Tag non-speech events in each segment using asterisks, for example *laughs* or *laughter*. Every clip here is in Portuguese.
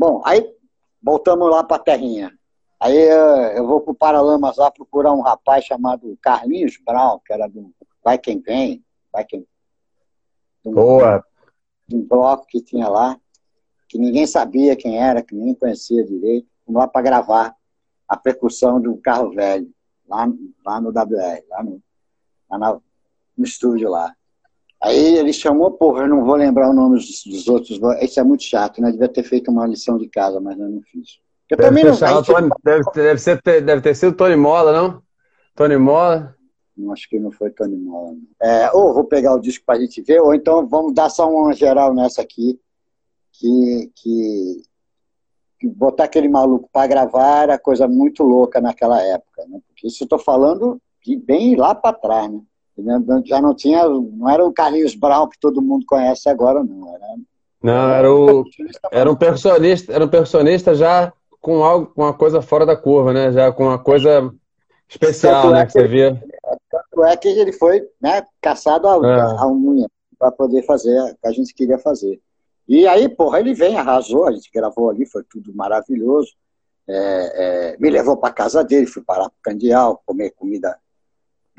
Bom, aí voltamos lá para a terrinha. Aí eh, eu vou para o Paralamas lá procurar um rapaz chamado Carlinhos Brown, que era do Vai Quem Vem, Vai Quem um, Boa! Um bloco que tinha lá, que ninguém sabia quem era, que ninguém conhecia direito. Fomos lá para gravar a percussão do carro velho, lá, lá no WR, lá no, lá no estúdio lá. Aí ele chamou, porra, eu não vou lembrar o nome dos, dos outros. Isso é muito chato, né? Devia ter feito uma lição de casa, mas eu não fiz. Eu deve também não gente... Tony, deve, deve, ser, deve ter sido Tony Mola, não? Tony Mola? Não, acho que não foi Tony Mola. É, ou vou pegar o disco para a gente ver, ou então vamos dar só uma geral nessa aqui, que, que, que botar aquele maluco para gravar era coisa muito louca naquela época, né? Porque isso eu estou falando de bem lá para trás, né? Já não tinha, não era o Carlinhos Brown que todo mundo conhece agora, não. Era, não, era, o, era um percussionista, era um percussionista já com algo, com uma coisa fora da curva, né? Já com uma coisa especial, tanto né? É que, você via. Tanto é que ele foi né, caçado a, é. a unha para poder fazer o que a gente queria fazer. E aí, porra, ele vem, arrasou, a gente gravou ali, foi tudo maravilhoso. É, é, me levou para casa dele, fui parar para o Candial, comer comida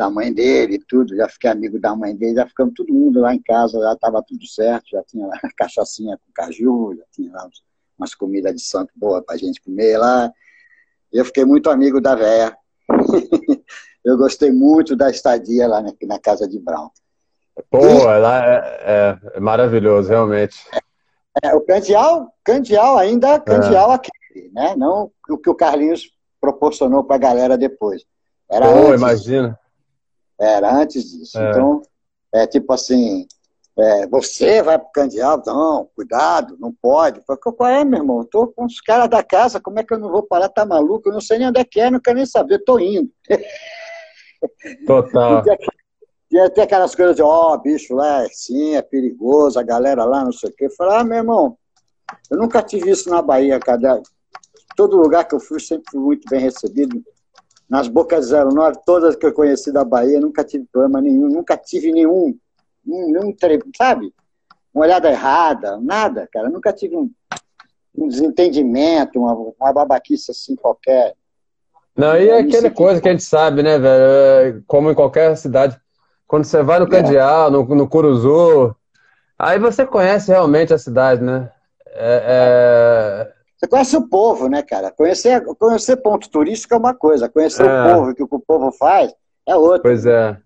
da mãe dele, tudo, já fiquei amigo da mãe dele, já ficamos todo mundo lá em casa, já estava tudo certo, já tinha lá *laughs* cachaçinha com caju, já tinha lá umas comidas de santo boa para a gente comer lá. E eu fiquei muito amigo da véia. *laughs* eu gostei muito da estadia lá na, na casa de Brown. Pô, e, lá é, é, é, maravilhoso, realmente. É, é, o Candial, Candial ainda, Candial aquele, né? Não o que o Carlinhos proporcionou para a galera depois. Era Pô, imagina. Era antes disso. É. Então, é tipo assim, é, você vai para o candidato? Não, cuidado, não pode. Falei, qual é, meu irmão? Estou com os caras da casa, como é que eu não vou parar? Tá maluco? Eu não sei nem onde é que é, não quero nem saber, estou indo. *laughs* Total. Tinha até aquelas coisas de, ó, oh, bicho lá, sim, é perigoso, a galera lá, não sei o quê. Eu falei, ah, meu irmão, eu nunca tive isso na Bahia, cara. Todo lugar que eu fui, sempre fui muito bem recebido nas bocas 09, todas que eu conheci da Bahia, nunca tive problema nenhum, nunca tive nenhum, nenhum, sabe? Uma olhada errada, nada, cara. Nunca tive um, um desentendimento, uma, uma babaquice assim qualquer. Não, e é aquela coisa que a gente sabe, né, velho? É, como em qualquer cidade. Quando você vai no é. Candial, no, no Curuzu, aí você conhece realmente a cidade, né? É, é você conhece o povo, né, cara? Conhecer, conhecer ponto turístico é uma coisa, conhecer é. o povo, o que o povo faz, é outra. Pois é.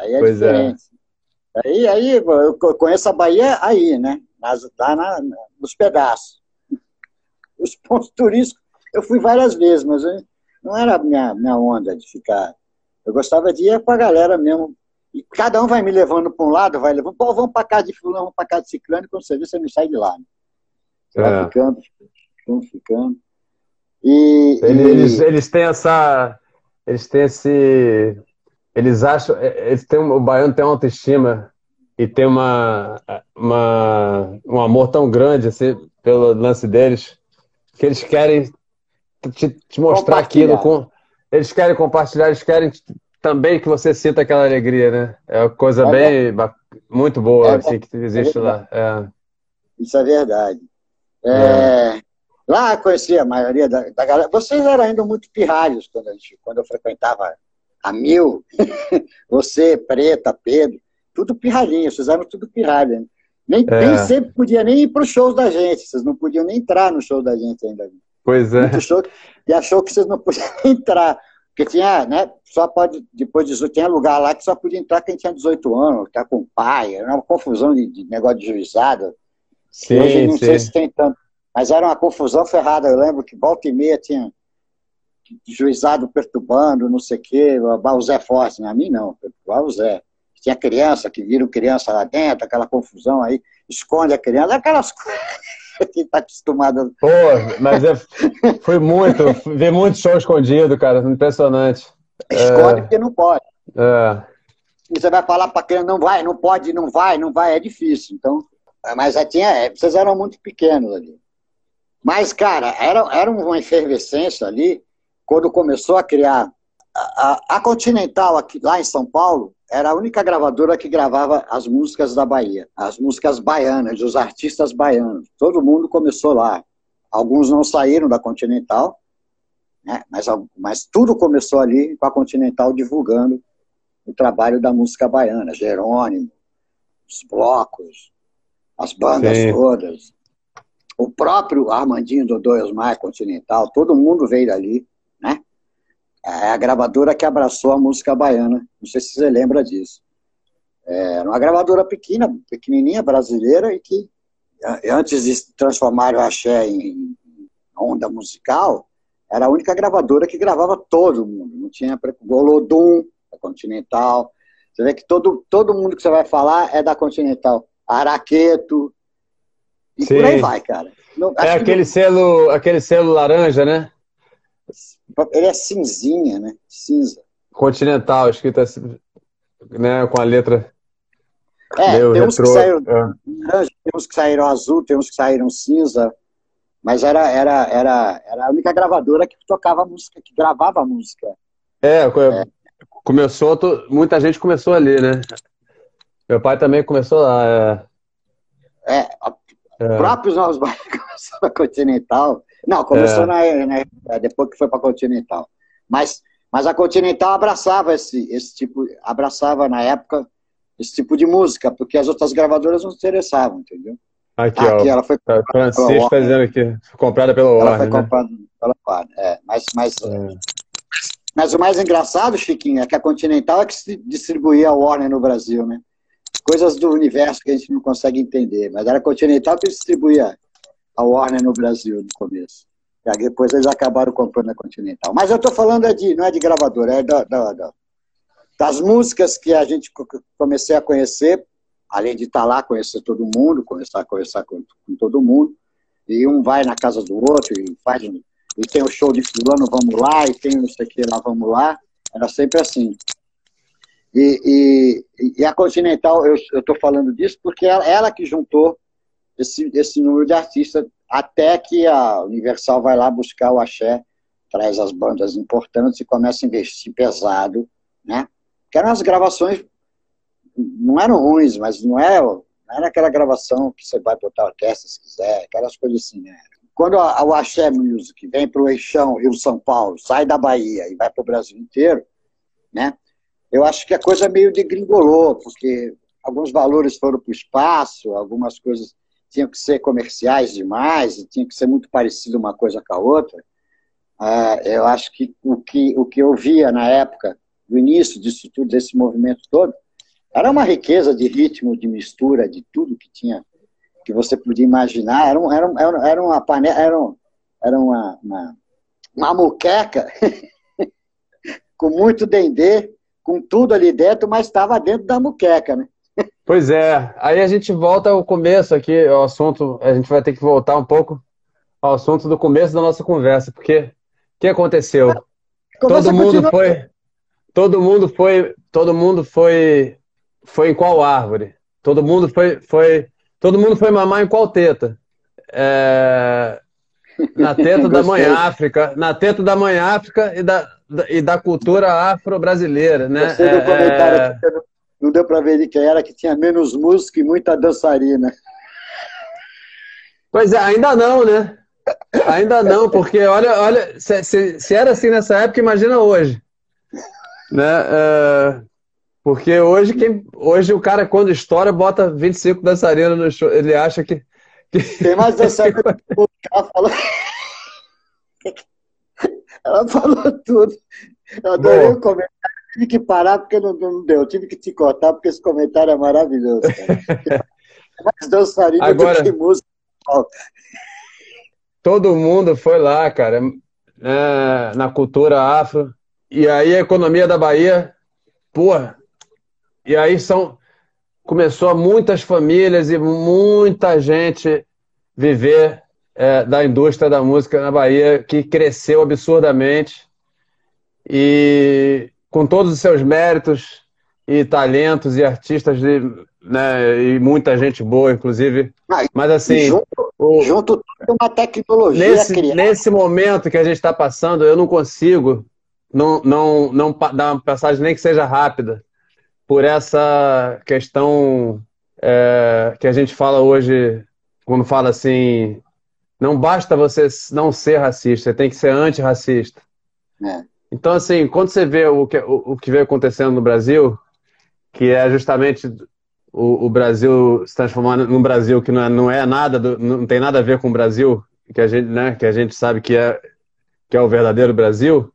Aí é pois é. diferente. É. Aí, aí eu conheço a Bahia aí, né? Nas, lá na, nos pedaços. *laughs* Os pontos turísticos, eu fui várias vezes, mas não era a minha, minha onda de ficar. Eu gostava de ir com a galera mesmo. E cada um vai me levando para um lado, vai levando, pô, vamos para casa de fulano, vamos para casa de ciclano, e quando você vê, você não sai de lá. Né? Você é. vai ficando, ficando, ficando. E, eles, e... eles têm essa. Eles têm esse. Eles acham. Eles têm, o baiano tem uma autoestima e tem uma, uma, um amor tão grande assim, pelo lance deles que eles querem te, te mostrar aquilo com. Eles querem compartilhar, eles querem também que você sinta aquela alegria, né? É uma coisa é bem muito boa é assim, que existe é lá. É. Isso é verdade. É, Lá conhecia a maioria da, da, galera. Vocês eram ainda muito pirralhos quando, gente, quando eu frequentava a Mil. *laughs* Você, Preta, Pedro, tudo pirralhinho. Vocês eram tudo pirralho. Né? Nem, é. nem sempre podia nem ir para os shows da gente. Vocês não podiam nem entrar no show da gente ainda. Pois é. Show, e achou que vocês não podiam *laughs* entrar. Porque tinha, né? Só pode, depois de 18, tinha lugar lá que só podia entrar quem tinha 18 anos, tá com pai. Era uma confusão de, de negócio de juizado. Sim, hoje não sim. sei se tem tanto. Mas era uma confusão ferrada. Eu lembro que volta e meia tinha juizado perturbando, não sei o quê, o Zé Forte, a mim não, o Zé. Tinha criança que viram criança lá dentro, aquela confusão aí, esconde a criança, aquelas *laughs* coisas que está acostumado. Pô, mas é, foi muito, ver muito show escondido, cara, impressionante. Esconde é, porque não pode. É. E você vai falar para criança, não vai, não pode, não vai, não vai, é difícil. Então, mas já tinha, é, vocês eram muito pequenos ali. Mas, cara, era, era uma efervescência ali, quando começou a criar. A, a, Continental, aqui, lá em São Paulo, era a única gravadora que gravava as músicas da Bahia, as músicas baianas, dos artistas baianos. Todo mundo começou lá. Alguns não saíram da Continental, né? mas, mas tudo começou ali com a Continental divulgando o trabalho da música baiana, Jerônimo, os blocos, as bandas Sim. todas, o próprio Armandinho Dodô Osmar Continental, todo mundo veio dali, né? É a gravadora que abraçou a música baiana, não sei se você lembra disso. É, era uma gravadora pequena, pequenininha, brasileira, e que antes de transformar o axé em onda musical, era a única gravadora que gravava todo mundo. Não tinha Golodum, da Continental. Você vê que todo, todo mundo que você vai falar é da Continental. Araqueto. E Sim. por aí vai, cara. Não, é aquele, selo, aquele selo laranja, né? Ele é cinzinha, né? Cinza. Continental, escrito assim, né, com a letra. É, tem uns, que saíram, é. tem uns que saíram azul, tem uns que saíram cinza. Mas era, era, era, era a única gravadora que tocava música, que gravava música. É, é. começou, muita gente começou ali, né? Meu pai também começou lá. É, é, é. próprios Novos Bairros *laughs* começou na Continental. Não, começou é. na, na, depois que foi para Continental. Mas, mas a Continental abraçava esse, esse tipo, abraçava na época esse tipo de música, porque as outras gravadoras não se interessavam, entendeu? Aqui, ah, aqui ó, ela foi tá, Francisco está dizendo aqui, foi comprada pela Warner. Ela foi né? comprada pela Warner, é. Mas, mas, é. mas o mais engraçado, Chiquinho, é que a Continental é que se distribuía a Warner no Brasil, né? Coisas do universo que a gente não consegue entender. Mas era a Continental que distribuía a Warner no Brasil no começo. E depois eles acabaram comprando a Continental. Mas eu estou falando é de, não é de gravadora, é da, da, da, das músicas que a gente comecei a conhecer além de estar lá, conhecer todo mundo, conversar, conversar com, com todo mundo, e um vai na casa do outro e faz e tem o show de fulano, vamos lá, e tem não sei o que lá, vamos lá. Era sempre assim. E, e, e a Continental, eu estou falando disso porque ela, ela, que juntou esse, esse número de artistas até que a Universal vai lá buscar o axé, traz as bandas importantes e começa a investir pesado, né? Que eram as gravações não eram ruins, mas não é, não era aquela gravação que você vai botar orquestra se quiser, aquelas coisas assim, né? Quando a, o Axé Music vem para o Eixão, Rio São Paulo, sai da Bahia e vai para o Brasil inteiro, né? Eu acho que a coisa meio degringolou, porque alguns valores foram para o espaço, algumas coisas tinham que ser comerciais demais, e tinha que ser muito parecido uma coisa com a outra. Uh, eu acho que o, que o que eu via na época, do início disso tudo, desse movimento todo, era uma riqueza de ritmo, de mistura, de tudo que tinha, que você podia imaginar. Era, um, era, um, era uma panela, era, um, era uma, uma, uma muqueca *laughs* com muito dendê, com tudo ali dentro, mas estava dentro da muqueca, né? Pois é. Aí a gente volta ao começo aqui, ao assunto, a gente vai ter que voltar um pouco ao assunto do começo da nossa conversa, porque o que aconteceu? Todo mundo continua... foi todo mundo foi todo mundo foi foi em qual árvore? Todo mundo foi, foi, todo mundo foi mamar em qual teta? É, na teta *laughs* da mãe África, na teta da mãe África e da, e da cultura afro-brasileira, né? É, é... não deu para ver de quem era, que tinha menos música e muita dançarina. Pois é, ainda não, né? Ainda não, porque olha, olha, se, se, se era assim nessa época, imagina hoje. Né? É, porque hoje, quem, hoje o cara, quando estoura, bota 25 dançarinas no show. Ele acha que. que... Tem mais *laughs* dançarina ela falou. Ela falou tudo. Eu adorei o comentário. Tive que parar porque não, não deu. tive que te cortar porque esse comentário é maravilhoso. *laughs* mais dançarina Agora, do que música. Todo mundo foi lá, cara, é, na cultura afro. E aí a economia da Bahia, porra, e aí são começou muitas famílias e muita gente viver é, da indústria da música na Bahia, que cresceu absurdamente e com todos os seus méritos e talentos e artistas de, né, e muita gente boa, inclusive. Ah, Mas assim, junto, o, junto uma tecnologia nesse, nesse momento que a gente está passando, eu não consigo não, não, não dar uma passagem nem que seja rápida por essa questão é, que a gente fala hoje, quando fala assim, Não basta você não ser racista, você tem que ser antirracista. É. Então, assim, quando você vê o que, o, o que veio acontecendo no Brasil, que é justamente o, o, Brasil se transformando num Brasil que não é, não é nada, do, não tem nada a ver com o Brasil, que a gente, né, que a gente sabe que é, que é o verdadeiro Brasil,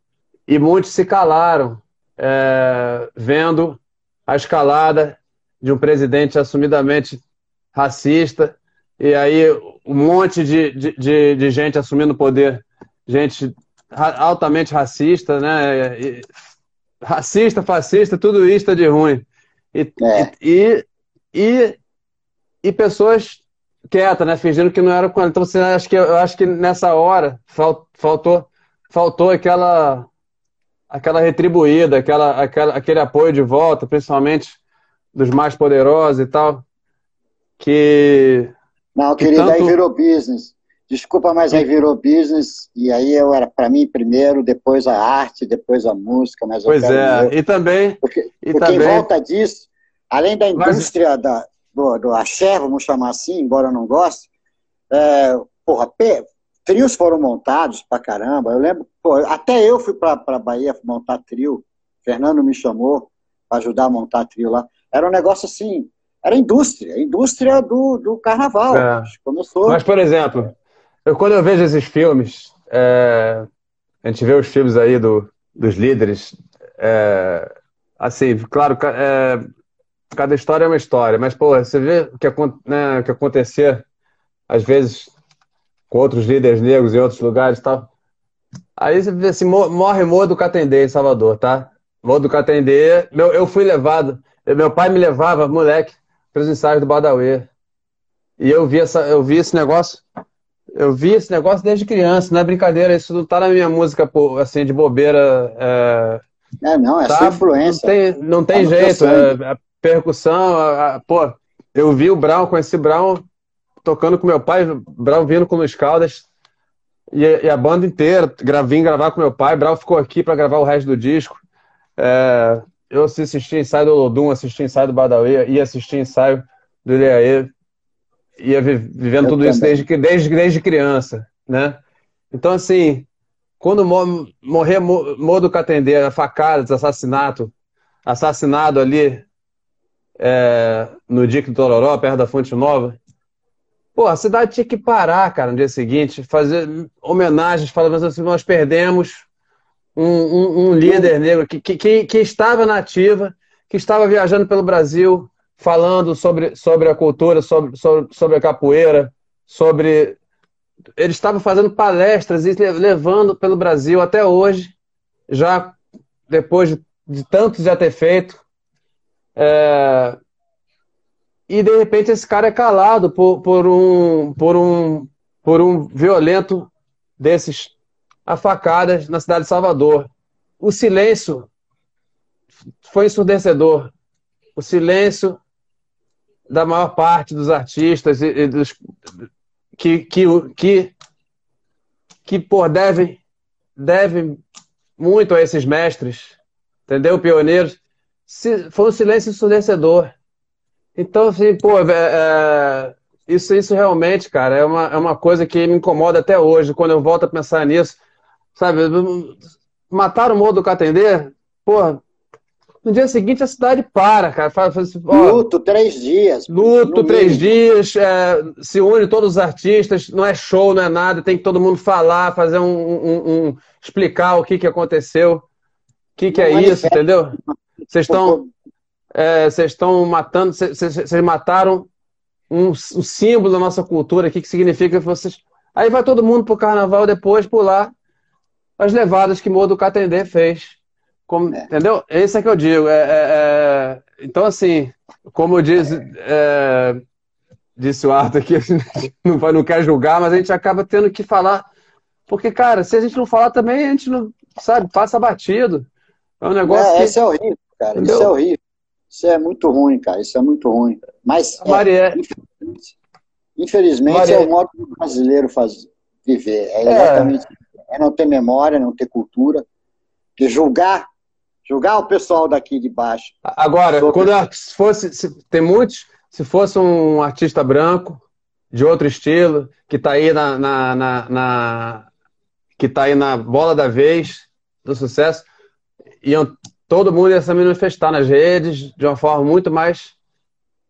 e muitos se calaram, é, vendo a escalada de um presidente assumidamente racista, e aí um monte de, de, de, de gente assumindo o poder, gente altamente racista, né? E, racista, fascista, tudo isso de ruim. E, é. e, e, e, pessoas quietas, né? Fingindo que não era com ela. Então você acha que eu acho que nessa hora faltou faltou aquela aquela retribuída, aquela, aquela aquele apoio de volta, principalmente dos mais poderosos e tal, que não, querido, tanto... aí virou business. Desculpa, mas aí virou business e aí eu era para mim primeiro, depois a arte, depois a música, mas Pois é, e também porque, e porque também... em volta disso, além da indústria mas... da, do, do axé, vamos chamar assim, embora eu não goste, é, porra, trios foram montados pra caramba. Eu lembro, pô, até eu fui pra, pra Bahia montar trio. Fernando me chamou para ajudar a montar trio lá. Era um negócio assim, era indústria, indústria do, do carnaval. É. Começou. Mas, por exemplo, eu, quando eu vejo esses filmes, é, a gente vê os filmes aí do, dos líderes, é, assim, claro, é, cada história é uma história, mas, pô, você vê o que, né, que acontecer, às vezes, com outros líderes negros em outros lugares e tal. Aí você vê assim, morre Modo Catendê em Salvador, tá? Modo Catendê, meu, eu fui levado, meu pai me levava, moleque, para os ensaios do Badawi. E eu vi, essa, eu vi esse negócio, eu vi esse negócio desde criança, não é brincadeira, isso não tá na minha música, assim, de bobeira. É, é não, é tá? sua influência. Não tem, não tem tá jeito, é, a percussão, a, a, pô, eu vi o Brown, conheci o Brown tocando com meu pai, Brau vindo com os Caldas, e, e, a banda inteira, vim gravar com meu pai, Brau ficou aqui para gravar o resto do disco. É, eu assisti ensaio do Lodum, assisti ensaio do Badawi, ia assistir ensaio do Ilhaê, ia vivendo eu tudo também. isso desde, desde, desde criança, né? Então, assim, quando morrer Modo Catendê, facadas, assassinato, assassinado ali é, no Dique do Tororó, perto da Fonte Nova, Pô, a cidade tinha que parar, cara, no dia seguinte, fazer homenagens, falando assim, nós perdemos um, um, um líder negro que, que, que, estava na ativa, que estava viajando pelo Brasil, falando sobre, sobre a cultura, sobre, sobre, sobre a capoeira, sobre. Ele estava fazendo palestras e levando pelo Brasil até hoje, já depois de, de tanto já ter feito. É, e de repente esse cara é calado por, por, um, por, um, por um violento desses a facadas na cidade de Salvador. O silêncio foi ensurdecedor. O silêncio da maior parte dos artistas e, dos, que, que, que, que por devem, devem muito a esses mestres, entendeu? Pioneiros. Foi um silêncio ensurdecedor. Então, assim, pô, é, é, isso, isso realmente, cara, é uma, é uma coisa que me incomoda até hoje, quando eu volto a pensar nisso. Sabe, mataram o Morro do Catendê, pô, no dia seguinte a cidade para, cara. Fala, assim, ó, luto três dias. Luto três dias, é, se une todos os artistas, não é show, não é nada, tem que todo mundo falar, fazer um. um, um explicar o que, que aconteceu, o que, que é isso, entendeu? Vocês estão é, vocês estão matando, vocês mataram um, um, símbolo da nossa cultura, o que, que significa vocês. Aí vai todo mundo pro carnaval depois pular as levadas que Modo Catendê fez. Como, é. Entendeu? Esse é que eu digo. É, é, é então, assim, como diz, é, disse o Arthur aqui, *laughs* não, não quer julgar, mas a gente acaba tendo que falar. Porque, cara, se a gente não falar também, a gente não, sabe, passa batido. É um negócio. É, que... Isso é horrível, cara. Entendeu? Isso é horrível. Isso é muito ruim, cara. Isso é muito ruim. Mas, é, infelizmente, infelizmente é o modo do brasileiro faz, viver. É, exatamente. É. é não ter memória, não ter cultura. De julgar, julgar o pessoal daqui de baixo. Agora, sobre... quando se fosse, se, tem muitos, se fosse um artista branco, de outro estilo, que está aí na, na, na, na, que tá aí na bola da vez do sucesso, iam, todo mundo ia se manifestar nas redes de uma forma muito mais,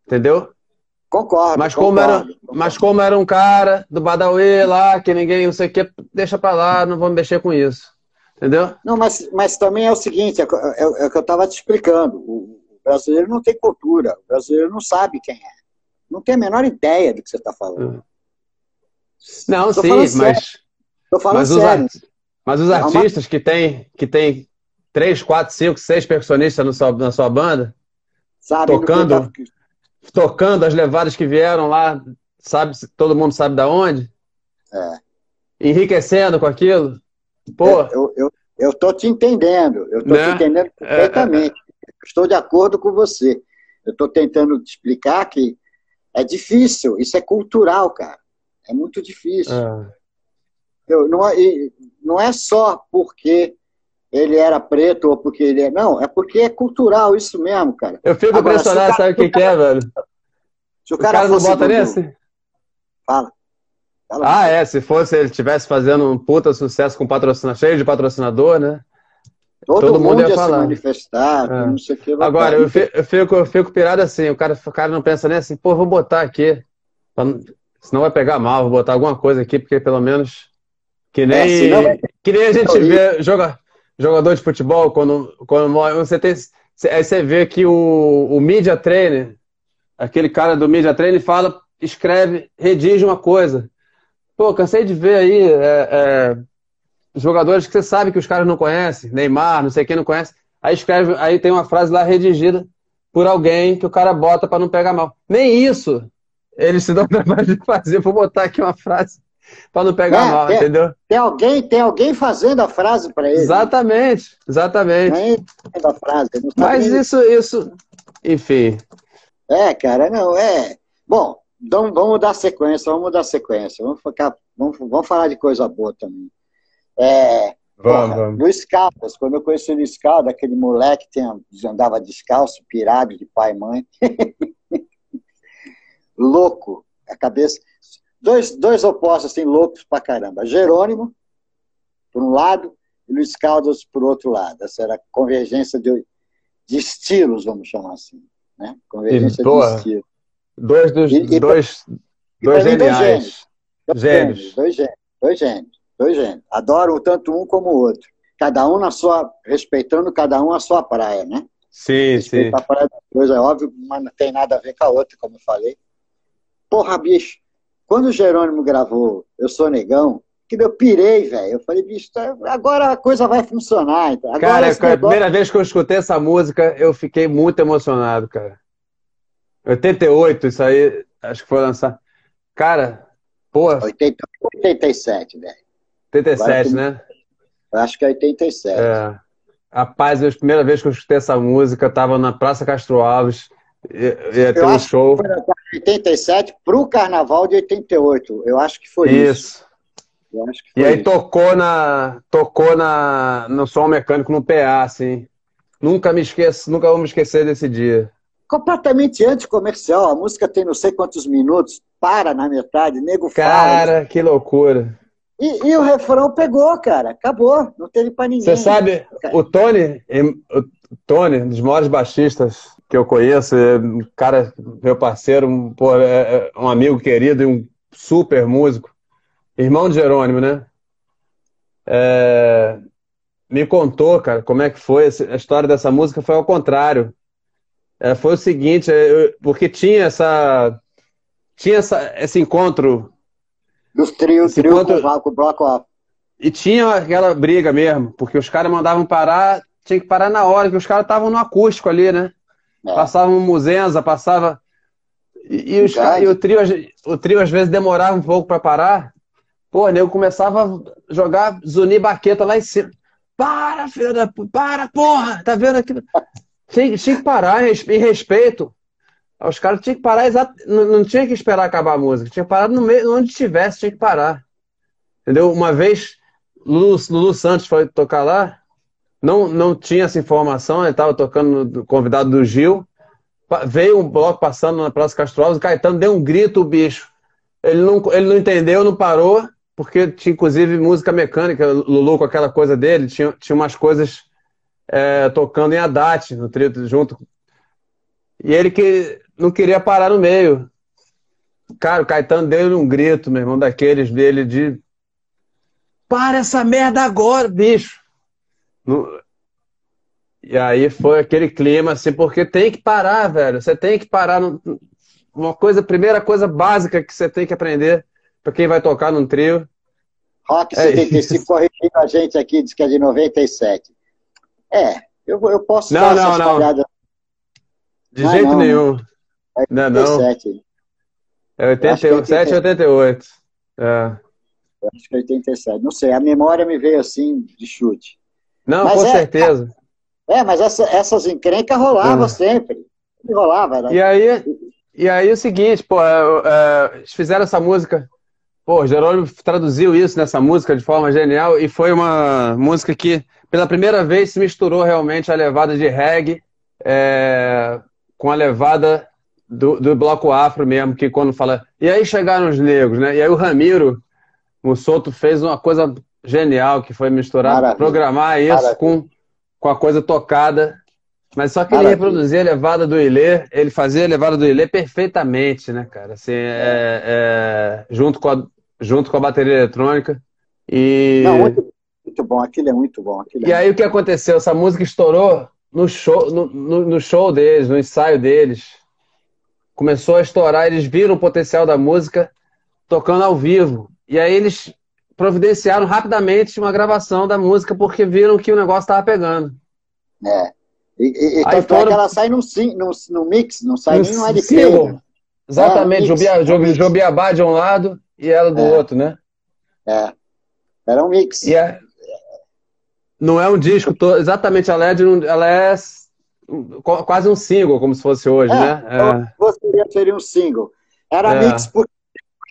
entendeu? Concordo. Mas como, concordo, era. Mas como era um cara do Badawi lá, que ninguém, não sei o que, deixa pra lá, não vamos mexer com isso. Entendeu? Não, mas, mas também é o seguinte, é, é, é o que eu estava te explicando. O, brasileiro não tem cultura, o brasileiro não sabe quem é. Não tem a menor ideia do que você está falando. Não, Tô sim, falando mas, falando mas, os, sério. art- mas os É uma- artistas que tem, que tem três, quatro, cinco, seis percussionistas no sua- na sua banda, Sabe, tocando- não tocando as levadas que vieram lá, sabe, todo mundo sabe da onde, É. enriquecendo com aquilo. Pô, Eu, eu, eu tô te entendendo, eu tô Né? te entendendo perfeitamente. Estou de acordo com você. Eu estou tentando te explicar que é difícil, isso é cultural, cara. É muito difícil. ah, Eu- não, é, não é só porque ele era preto ou porque ele é. Não, é porque é cultural, isso mesmo, cara. eu fico Agora, impressionado, cara- sabe o que, que é, velho? Se o O cara, cara não bota nesse? Fala. Fala. Ah, é, se fosse ele tivesse fazendo um puta sucesso com patrocinador, cheio de patrocinador, né? Todo, todo mundo mundo ia ia se falar. manifestar, É. não sei o que. Agora, eu fi- eu fico, eu fico pirado assim, o cara, o cara não pensa nem assim, pô, vou botar aqui, não- senão vai pegar mal, vou botar alguma coisa aqui, porque pelo menos que nem, É, senão que nem a gente vê joga, jogador de futebol, quando, quando morre, você tem, aí você vê que o, o media trainer, aquele cara do media trainer fala, escreve, redige uma coisa. Pô, cansei de ver aí é, é, jogadores que você sabe que os caras não conhecem, Neymar, não sei quem não conhece, aí escreve, aí tem uma frase lá redigida por alguém que o cara bota para não pegar mal. Nem isso eles se dão *laughs* trabalho de fazer, vou botar aqui uma frase para não pegar É, mal, é. entendeu? Tem alguém, tem alguém fazendo a frase para ele. Exatamente, exatamente. A frase. Mas isso, isso, enfim. É, cara, não, é. Bom, então vamos dar sequência, vamos dar sequência. Vamos, ficar, vamos, vamos falar de coisa boa também. É, porra, Luiz Caldas, quando eu conheci o Luiz Caldas, aquele moleque que andava descalço, pirado de pai e mãe. *laughs* Louco, a cabeça. Dois, dois opostos, assim, loucos pra caramba. Jerônimo, por um lado, e Luiz Caldas, por outro lado. Essa era a convergência de, de estilos, vamos chamar assim. Né? Convergência E, de estilos. Dois dos E- dois, e dois mim, dois geniais. Dois Gênios. gênios, dois gênios, dois gênios, dois gênios. Adoro tanto um como o outro. Cada um na sua, respeitando cada um a sua praia, né? Sim, sim. A praia dos dois, é óbvio, mas não tem nada a ver com a outra, como eu falei. Porra, bicho, quando o Jerônimo gravou Eu Sou Negão, que eu pirei, velho. Eu falei, bicho, tá- agora a coisa vai funcionar. Então. Agora Cara, cara, a negócio- primeira vez que eu escutei essa música, eu fiquei muito emocionado, cara. 88, isso aí, acho que foi lançado. Cara, pô, 80, 87, velho. 87, Agora né? Acho que é 87. É. Rapaz, a primeira vez que eu escutei essa música, eu tava na Praça Castro Alves, ia, ter Eu um show. Foi na 87 pro carnaval de 88. Eu acho que foi isso. Isso. Que E foi aí isso. tocou na tocou na no som mecânico no PA, assim. Nunca me esqueço, nunca vou me esquecer desse dia. Completamente anticomercial. A música tem não sei quantos minutos, para na metade, nego fala. Cara, que loucura. E, e o refrão pegou, cara. Acabou. Não teve pra ninguém. Você sabe, o Tony, o Tony, um dos maiores baixistas que eu conheço, é um cara, meu parceiro, um, pô, é- é um amigo querido e um super músico, irmão de Jerônimo, né? É, me contou, cara, como é que foi a história dessa música, foi ao contrário. É, foi o seguinte, é, eu- porque tinha essa tinha essa, esse encontro Dos trio, Esse trio quanto- com, o- bloco off. E tinha aquela briga mesmo, porque os caras mandavam parar, tinha que parar na hora, que os caras estavam no acústico ali, né? É. Passavam muzenza, passava. E, e os e o, trio, às- o trio às vezes demorava um pouco pra parar. Pô, o nego começava a jogar zunir baqueta lá em cima. Para, filho da para, porra! Tá vendo aquilo? Tinha, tinha que parar em res- em respeito. Os caras tinham que parar exato. Não, não tinha que esperar acabar a música. Tinha que parar no meio, onde estivesse, tinha que parar. Entendeu? Uma vez, Lulu, Lulu Santos foi tocar lá, não, não tinha essa informação, ele estava tocando convidado do Gil. Veio um bloco passando na Praça Castro Alves, o Caetano deu um grito, o bicho. ele não, ele não entendeu, não parou, porque tinha inclusive música mecânica, Lulu com aquela coisa dele, tinha, tinha umas coisas é, tocando em Haddad no trio junto. E ele que não queria parar no meio. Cara, o Caetano deu um grito, meu irmão, daqueles dele de. Para essa merda agora, bicho! E aí foi aquele clima, assim, porque tem que parar, velho. Você tem que parar. No... Uma coisa, primeira coisa básica que você tem que aprender para quem vai tocar num trio. Rock 75 é corrigindo a gente aqui, diz que é de 97. É, eu, eu posso não, não, não. De não, jeito não, nenhum. É 87. Não, É 87 e 88. É. Eu acho que é 87. Não sei, a memória me veio assim, de chute. Não, mas com é, certeza. É, mas essa, essas encrencas rolavam é. sempre. Rolava. Né? E aí, e aí o seguinte, pô, é, é, eles fizeram essa música. Pô, Jerônimo traduziu isso nessa música de forma genial e foi uma música que, pela primeira vez, se misturou realmente a levada de reggae é, com a levada do, do, bloco afro mesmo, que quando fala. E aí chegaram os negros, né? E aí o Ramiro Mussoto fez uma coisa genial, que foi misturar, Maravilha. programar isso Maravilha. com, com a coisa tocada mas só que ele reproduzia a levada do Ilê, ele fazia a levada do Ilê perfeitamente, né, cara? Assim, é, é, junto, com a, junto com a bateria eletrônica. E... Não, muito, muito bom, aquilo é muito bom. e é aí o que aconteceu? Essa música estourou no show, no, no, no, show deles, no ensaio deles. Começou a estourar, eles viram o potencial da música tocando ao vivo. E aí eles providenciaram rapidamente uma gravação da música porque viram que o negócio estava pegando. É. E, e foram... é que ela sai no, no, no mix, não sai no nem no LP. Né? Exatamente, é, Jobiabá, Jobiabá de um lado e ela do é. outro, né? É. Era um mix. E é... Não é um disco, todo... exatamente, ela é, de um... ela é quase um single, como se fosse hoje, é, né? É. Seria um single. Era é. mix porque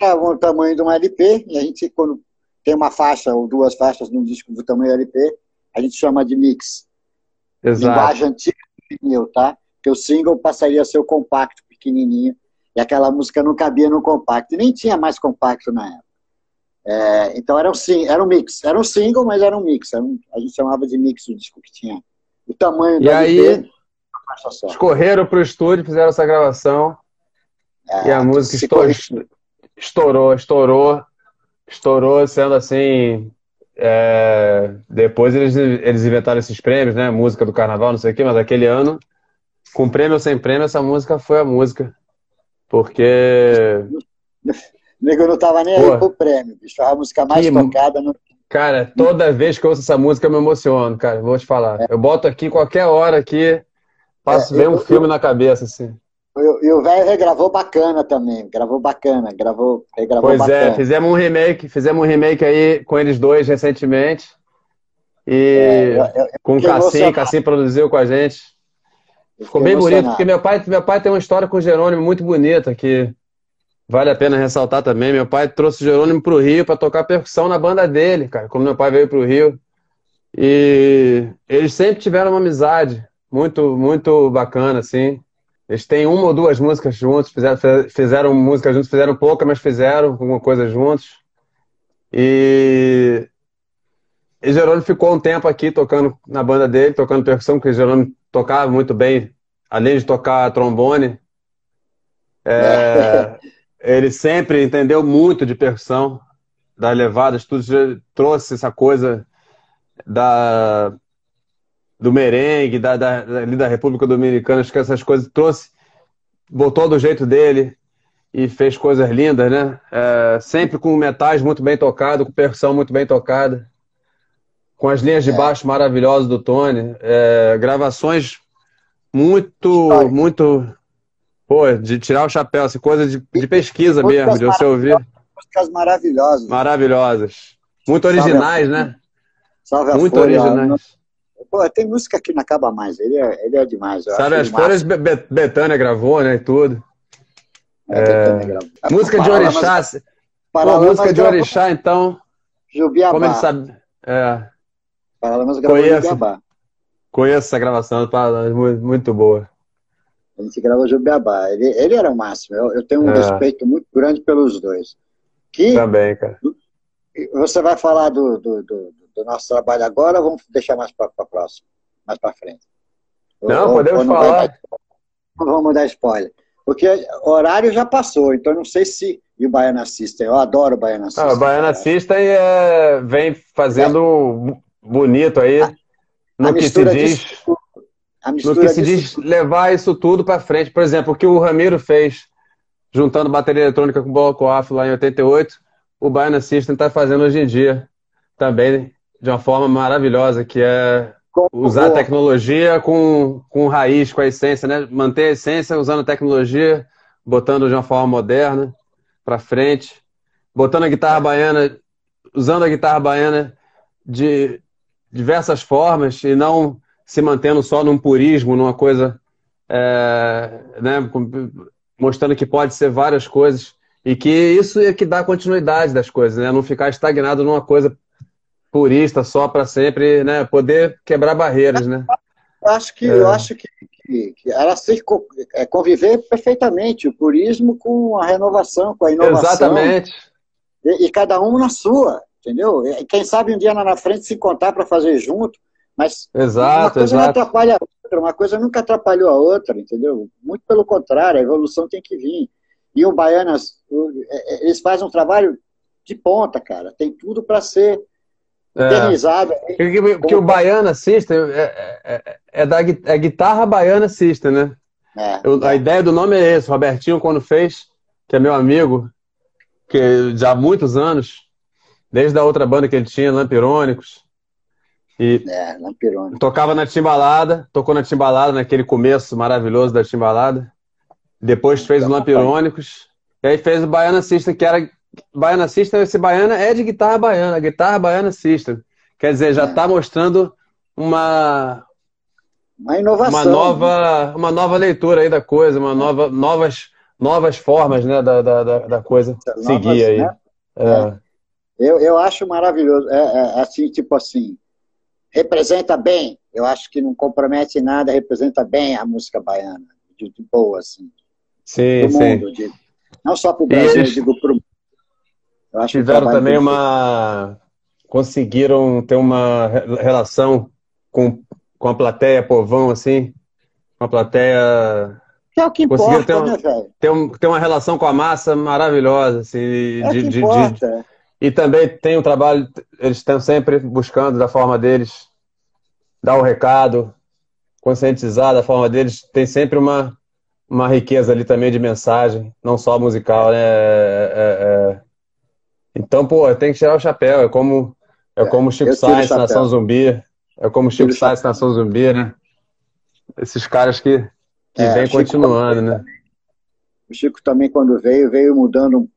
era o tamanho de um LP, e a gente, quando tem uma faixa ou duas faixas num disco do tamanho LP, a gente chama de mix. Exato. linguagem antiga do vinil, tá? Que o single passaria a ser o compacto pequenininho e aquela música não cabia no compacto. E nem tinha mais compacto na época. É, então era um, era um mix. Era um single, mas era um mix. Era um, a gente chamava de mix o disco que tinha. O tamanho e aí, LP, escorreram para o estúdio, fizeram essa gravação. É, e a música estourou, estourou, estourou, estourou, sendo assim é, depois eles, eles inventaram esses prêmios, né? Música do carnaval, não sei o quê, mas aquele ano, com prêmio ou sem prêmio, essa música foi a música. Porque. Nego não tava nem Pô, aí pro prêmio, bicho. A música mais que... tocada. No... Cara, toda vez que eu ouço essa música eu me emociono, cara. Vou te falar. É. Eu boto aqui qualquer hora aqui, passo é, ver um filme na cabeça, assim. E o velho regravou bacana também, gravou bacana, gravou, regravou pois é, bacana. é, fizemos um remake, fizemos um remake aí com eles dois recentemente. E é, eu, eu, com o Cassim, Cassim produziu com a gente. Ficou bem bonito, porque meu pai, meu pai tem uma história com o Jerônimo muito bonita, que vale a pena ressaltar também. Meu pai trouxe o Jerônimo para o Rio para tocar percussão na banda dele, cara, como meu pai veio para o Rio. E eles sempre tiveram uma amizade muito, muito bacana, assim. Eles têm uma ou duas músicas juntos, fizeram, fizeram música juntos, fizeram pouca, mas fizeram alguma coisa juntos. E... e Jerônimo ficou um tempo aqui tocando na banda dele, tocando percussão, porque Jerônimo tocava muito bem, além de tocar trombone. É... *laughs* ele sempre entendeu muito de percussão, das levadas, tudo trouxe essa coisa da do merengue, da, da, ali da República Dominicana, acho que essas coisas trouxe, botou do jeito dele e fez coisas lindas, né? É, sempre com metais muito bem tocado, com percussão muito bem tocada, com as linhas de é. baixo maravilhosas do Tony, é, gravações muito, muito, pô, de tirar o chapéu, assim, coisa de, de pesquisa mesmo, de você ouvir. Músicas maravilhosas. Maravilhosas. Muito originais, Salve né? Salve muito folha, originais. Pô, tem música que não acaba mais. Ele é, ele é demais. Sabe, as folhas Betânia gravou, né? E tudo. É, é... Música de Orixá. Pô, música de Orixá, então. Jubiabá. Como ele sabe. É. Paralamas gravou Conheço. Jubiabá. Conheço essa gravação, muito boa. A gente gravou Jubiabá. Ele, ele era o máximo. Eu, eu tenho um é. respeito muito grande pelos dois. Que, Também, cara. Você vai falar do, do, do, do nosso trabalho agora ou vamos deixar mais para a próxima? Mais para frente? Não, ou, podemos ou não falar. Não vamos dar spoiler. Porque o horário já passou, então não sei se. E o Baiana System, eu adoro o Baiana System. Ah, o Baiana System é, vem fazendo é. bonito aí no que se diz. No que se diz levar isso tudo para frente. Por exemplo, o que o Ramiro fez, juntando bateria eletrônica com bloco off lá em 88, o Baiana System está fazendo hoje em dia também de uma forma maravilhosa, que é usar a tecnologia com, com raiz, com a essência, né? Manter a essência usando a tecnologia, botando de uma forma moderna para frente, botando a guitarra baiana, usando a guitarra baiana de diversas formas e não se mantendo só num purismo, numa coisa, é, né? Mostrando que pode ser várias coisas e que isso é que dá continuidade das coisas, né? Não ficar estagnado numa coisa purista só para sempre, né? Poder quebrar barreiras, né? Eu acho que, é. eu acho que, que, que ela se é, conviver perfeitamente o purismo com a renovação, com a inovação. Exatamente. E, e cada um na sua, entendeu? E quem sabe um dia lá na frente se contar para fazer junto, mas exato, uma coisa exato. não atrapalha a outra, uma coisa nunca atrapalhou a outra, entendeu? Muito pelo contrário, a evolução tem que vir. E o Baianas, é, eles fazem um trabalho de ponta, cara. Tem tudo para ser eternizado. É. Que, que, o Baiana System é, é, é, é da é guitarra Baiana System, né? É, Eu, a ideia do nome é esse. O Robertinho, quando fez, que é meu amigo, que já há muitos anos, desde a outra banda que ele tinha, Lampirônicos. E é, Lampirônicos. tocava na Timbalada, tocou na Timbalada, naquele começo maravilhoso da Timbalada. Depois fez o Lampirônicos. E aí fez o Baiana System, que era Baiana System, esse baiana é de guitarra baiana, guitarra baiana System. Quer dizer, já está é. mostrando uma uma inovação, uma nova, uma nova leitura aí da coisa, uma nova, novas, novas formas, né, da, da, da coisa novas, seguir aí. Né? É. É. Eu, eu acho maravilhoso, é, é, assim, tipo assim, representa bem. Eu acho que não compromete nada, representa bem a música baiana, de, de boa, assim. Sim, do sim. Mundo, de, não só para o Brasil, Eles... digo para o Tiveram também uma. Conseguiram ter uma relação com, com a plateia povão, assim. Uma plateia. Que é o que importa, ter, né, velho? Ter, um, ter uma relação com a massa maravilhosa, assim. É de, de, de, e também tem um trabalho, eles estão sempre buscando da forma deles, dar o recado, conscientizar da forma deles. Tem sempre uma, uma riqueza ali também de mensagem, não só musical, né? É, é, é então, pô, tem que tirar o chapéu. É como, é como Chico Sainz, Nação Zumbi. É como Chico Sainz, Nação Zumbi, né? Esses caras que, que é, vêm continuando, né? O Chico também, quando veio, veio mudando,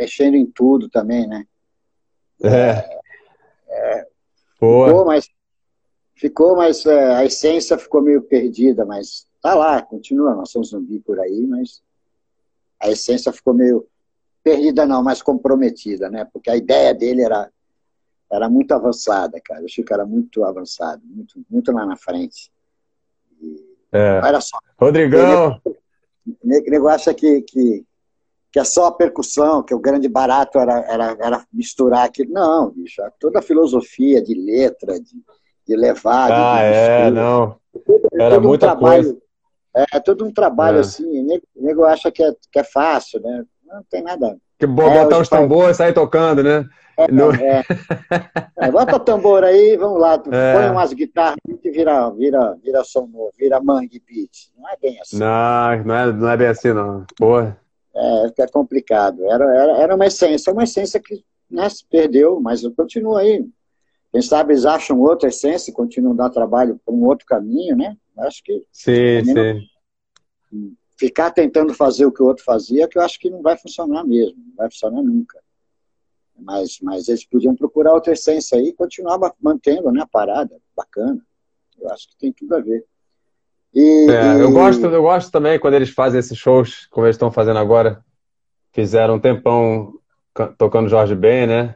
mexendo em tudo também, né? É. é ficou, mas, ficou, mas é, a essência ficou meio perdida, mas tá lá, continua Nação Zumbi por aí, mas a essência ficou meio perdida não, mas comprometida, né? Porque a ideia dele era era muito avançada, cara. O Chico era muito avançado, muito, muito lá na frente. E, é. Olha só. Rodrigão! O negócio é que, que, que é só a percussão, que o grande barato era, era, era misturar aquilo. Não, bicho, toda a filosofia de letra, de, de levar. Ah, de, é, não. Era muita um trabalho, coisa. É, todo um trabalho é. assim, o nego, nego acha que é, que é fácil, né? Não tem nada. Que bom é, botar os tambores e sair tocando, né? É, no... é. *laughs* é, bota o tambor aí, vamos lá. É. Põe umas guitarras e vira, vira, vira som novo, vira mangue beat. Não é bem assim. Não, não é, não é bem assim, não. Porra. É, é complicado. Era, era, era uma essência, uma essência que né, se perdeu, mas continua aí. Quem sabe eles acham outra essência, continuam a dar trabalho por um outro caminho, né? Acho que. Sim, sim. Não ficar tentando fazer o que o outro fazia, que eu acho que não vai funcionar mesmo, não vai funcionar nunca. Mas, mas eles podiam procurar outra essência aí e continuar mantendo né, a parada, bacana. Eu acho que tem tudo a ver. E, é, e... Eu, gosto, eu gosto também quando eles fazem esses shows, como eles estão fazendo agora. Fizeram um tempão tocando Jorge Ben, né?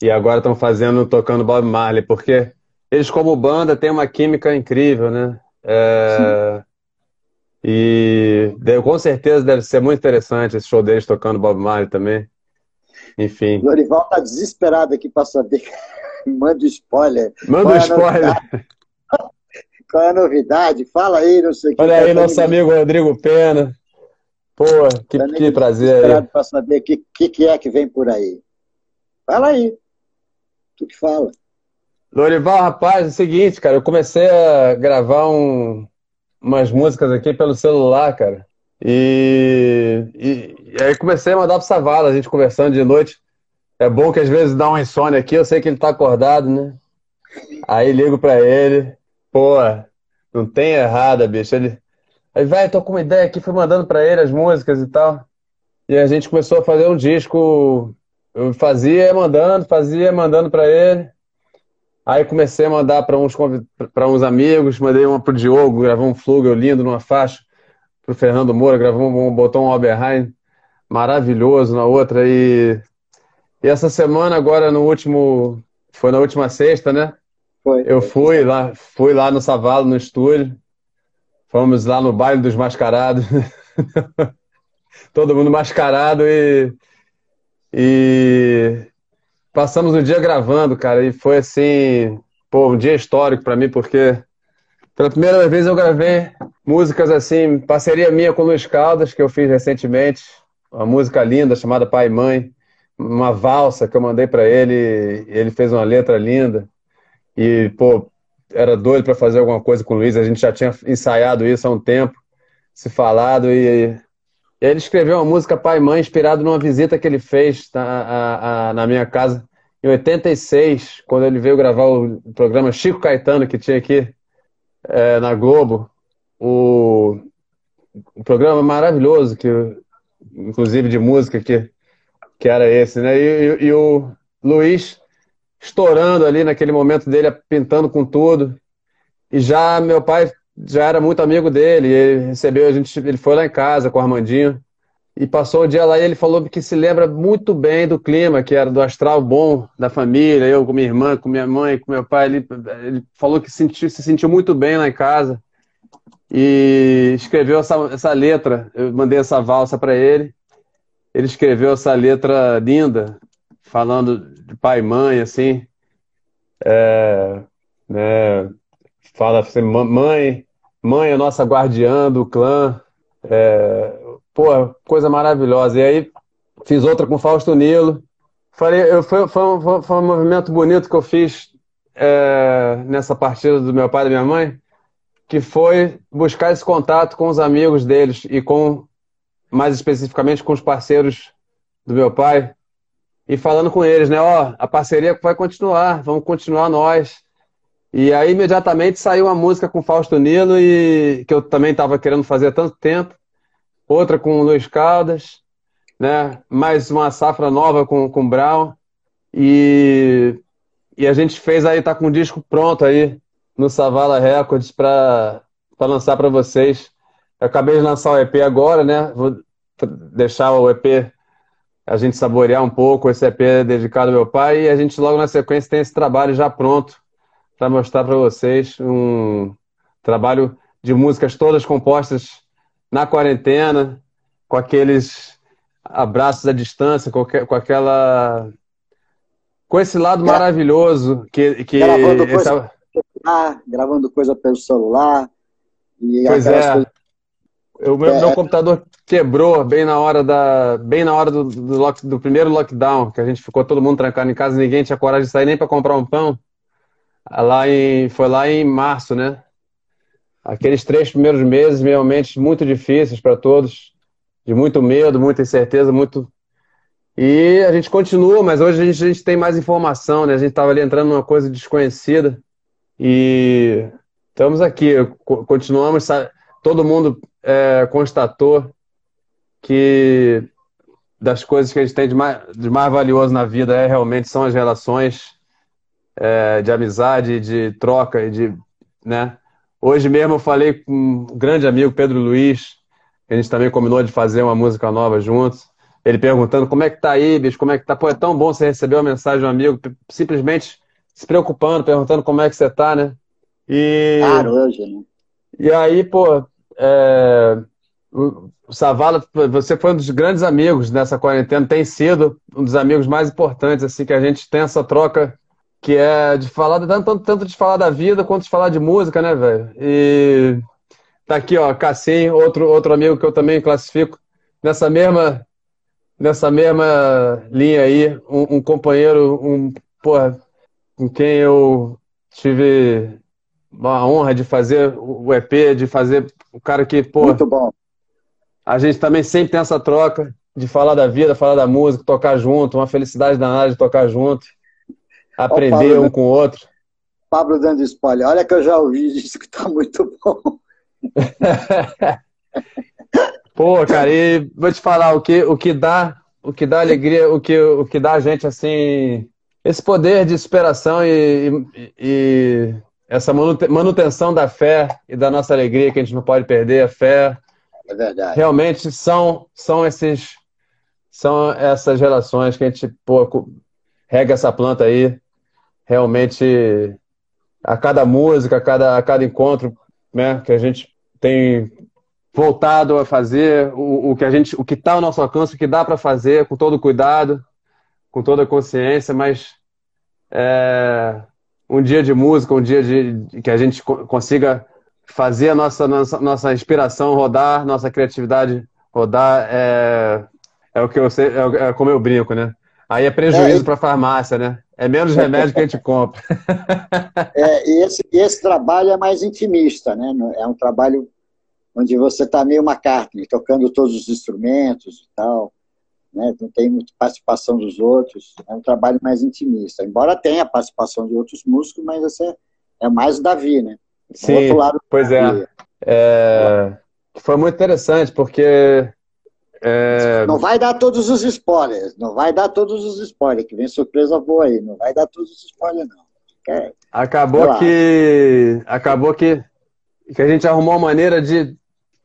E agora estão fazendo, tocando Bob Marley, porque eles, como banda, têm uma química incrível, né? É... E com certeza deve ser muito interessante esse show deles tocando Bob Marley também. Enfim. Lorival tá desesperado aqui para saber. *laughs* Manda spoiler. Manda é spoiler. Qual é a novidade? Fala aí, não sei o que. Olha aí, nosso amigo Rodrigo Pena. Pô, que, que prazer aí. para saber o que, que, que, é que vem por aí. Fala aí. Tu que fala. Lorival, rapaz, é o seguinte, cara, eu comecei a gravar um, umas músicas aqui pelo celular, cara. E, e, e aí comecei a mandar pro Savala, a gente conversando de noite. É bom que às vezes dá uma insônia aqui, eu sei que ele tá acordado, né? Aí ligo pra ele, pô, não tem errada, bicho. Ele, aí, vai, tô com uma ideia aqui, fui mandando pra ele as músicas e tal. E a gente começou a fazer um disco. Eu fazia mandando, fazia mandando pra ele. Aí comecei a mandar para uns, para uns amigos, mandei uma pro Diogo, gravou um flugel lindo numa faixa, pro Fernando Moura, gravou um, botou um Oberheim maravilhoso na outra. E, e essa semana, agora no último. Foi na última sexta, né? Foi. Eu fui lá, fui lá no Savalo, no estúdio. Fomos lá no baile dos mascarados. *laughs* Todo mundo mascarado e. E Passamos o dia gravando, cara, e foi assim, pô, um dia histórico para mim, porque pela primeira vez eu gravei músicas assim, parceria minha com o Luiz Caldas, que eu fiz recentemente, uma música linda chamada Pai e Mãe, uma valsa que eu mandei para ele, ele fez uma letra linda. E, pô, era doido para fazer alguma coisa com o Luiz, a gente já tinha ensaiado isso há um tempo, se falado, e ele escreveu uma música Pai e Mãe, inspirado numa visita que ele fez na, a, a, na minha casa em 86, quando ele veio gravar o programa Chico Caetano, que tinha aqui é, na Globo, o, o, programa maravilhoso, que, inclusive de música, que, que era esse, né? E, e, e o Luiz estourando ali naquele momento dele, pintando com tudo. E já meu pai já era muito amigo dele, ele recebeu a gente, ele foi lá em casa com o Armandinho e passou o dia lá e ele falou que se lembra muito bem do clima, que era do astral bom da família, eu com minha irmã, com minha mãe, com meu pai. Ele, ele falou que se sentiu muito bem lá em casa e escreveu essa, essa letra. Eu mandei essa valsa para ele. Ele escreveu essa letra linda, falando de pai e mãe, assim. É, né, fala assim, mãe, mãe é nossa guardiã do clã. É, pô, coisa maravilhosa. E aí fiz outra com Fausto Nilo. Falei, eu, foi, foi, foi, foi um movimento bonito que eu fiz é, nessa partida do meu pai e da minha mãe, que foi buscar esse contato com os amigos deles e com, mais especificamente, com os parceiros do meu pai e falando com eles, né? Ó, a parceria vai continuar, vamos continuar nós. E aí imediatamente saiu uma música com Fausto Nilo e que eu também estava querendo fazer há tanto tempo outra com o Luiz Caldas, né? mais uma safra nova com, com o Brown. E, e a gente fez aí, tá com o disco pronto aí no Savala Records para lançar para vocês. Eu acabei de lançar o EP agora, né? Vou deixar o EP a gente saborear um pouco. Esse EP dedicado ao meu pai e a gente logo na sequência tem esse trabalho já pronto para mostrar para vocês um trabalho de músicas todas compostas na quarentena, com aqueles abraços à distância, com, com aquela. com esse lado maravilhoso que. que gravando, coisa essa... celular, gravando coisa pelo celular. E pois é. Coisas... O meu, é. meu, computador quebrou bem na hora da bem na hora do, do, lock, do, primeiro lockdown, que a gente ficou todo mundo trancado em casa, ninguém tinha coragem de sair nem para comprar um pão. Lá em, foi lá em março, né? aqueles três primeiros meses realmente muito difíceis para todos, de muito medo, muita incerteza, muito. E a gente continua, mas hoje a gente, a gente tem mais informação, né? A gente estava ali entrando numa coisa desconhecida e estamos aqui, continuamos, todo mundo é, constatou que das coisas que a gente tem de mais, de mais valioso na vida é realmente são as relações é, de amizade, de troca e de, né? Hoje mesmo eu falei com um grande amigo, Pedro Luiz, que a gente também combinou de fazer uma música nova juntos. Ele perguntando como é que tá aí, bicho, como é que tá? Pô, é tão bom você receber uma mensagem de um amigo, simplesmente se preocupando, perguntando como é que você tá, né? E... Claro, hoje, né? E aí, pô, é, o Savala, você foi um dos grandes amigos nessa quarentena, tem sido um dos amigos mais importantes, assim, que a gente tem essa troca que é de falar, tanto, tanto de falar da vida quanto de falar de música, né, velho? E tá aqui, ó, Cassim, outro, outro amigo que eu também classifico nessa mesma, nessa mesma linha aí, um, um companheiro, um, porra, com quem eu tive a honra de fazer o EP, de fazer o cara que, pô. Muito bom. A gente também sempre tem essa troca de falar da vida, falar da música, tocar junto, uma felicidade danada de tocar junto, aprender Pablo, um com o outro. Pablo dando spoiler, olha que eu já ouvi isso que tá muito bom. *laughs* Pô, cara, e vou te falar, o que, o que dá, o que dá alegria, o que, o que dá a gente assim, esse poder de inspiração e, e, e essa manutenção da fé e da nossa alegria que a gente não pode perder, a fé. É verdade. Realmente são, são esses são essas relações que a gente pô, rega essa planta aí. Realmente a cada música, a cada, a cada encontro, né, que a gente tem voltado a fazer o, o que a gente, o que está ao nosso alcance, o que dá para fazer, com todo cuidado, com toda consciência, mas é, um dia de música, um dia de que a gente consiga fazer a nossa, nossa, nossa inspiração rodar, nossa criatividade rodar, é, é o que eu sei, é, é como eu brinco, né? Aí é prejuízo é, para a farmácia, né? É menos remédio que a gente compra. *laughs* É, e esse, esse trabalho é mais intimista, né? É um trabalho onde você está meio McCartney, tocando todos os instrumentos e tal né? não tem muita participação dos outros, é um trabalho mais intimista. Embora tenha participação de outros músicos, mas esse é, é mais o Davi, né? Sim, pois é. é. Foi muito interessante, porque é... Não vai dar todos os spoilers, não vai dar todos os spoilers, que vem surpresa boa aí, não vai dar todos os spoilers, não. É, acabou que. Acabou que, que a gente arrumou uma maneira de,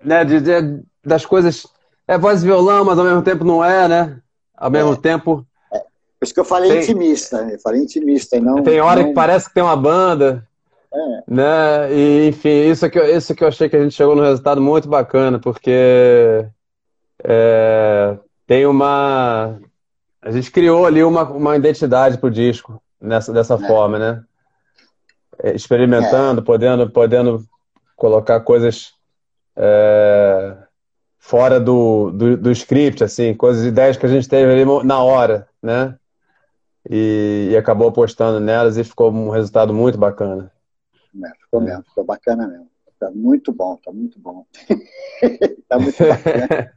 né, de, de das coisas é voz e violão, mas ao mesmo tempo não é, né? Ao mesmo é. tempo. É. Por isso que eu falei tem... intimista, eu falei intimista não. Tem hora não... que parece que tem uma banda. É. Né? E, enfim, isso que, eu, isso que eu achei que a gente chegou num resultado muito bacana, porque é, tem uma. A gente criou ali uma, uma identidade pro disco nessa, dessa é. forma, né? É, experimentando, é. podendo, podendo colocar coisas fora do, do, do, script, assim, coisas, ideias que a gente teve ali na hora, né? E, e acabou apostando nelas e ficou um resultado muito bacana. É, ficou é. mesmo, ficou bacana mesmo. Tá muito bom, tá muito bom. *laughs* tá muito bacana.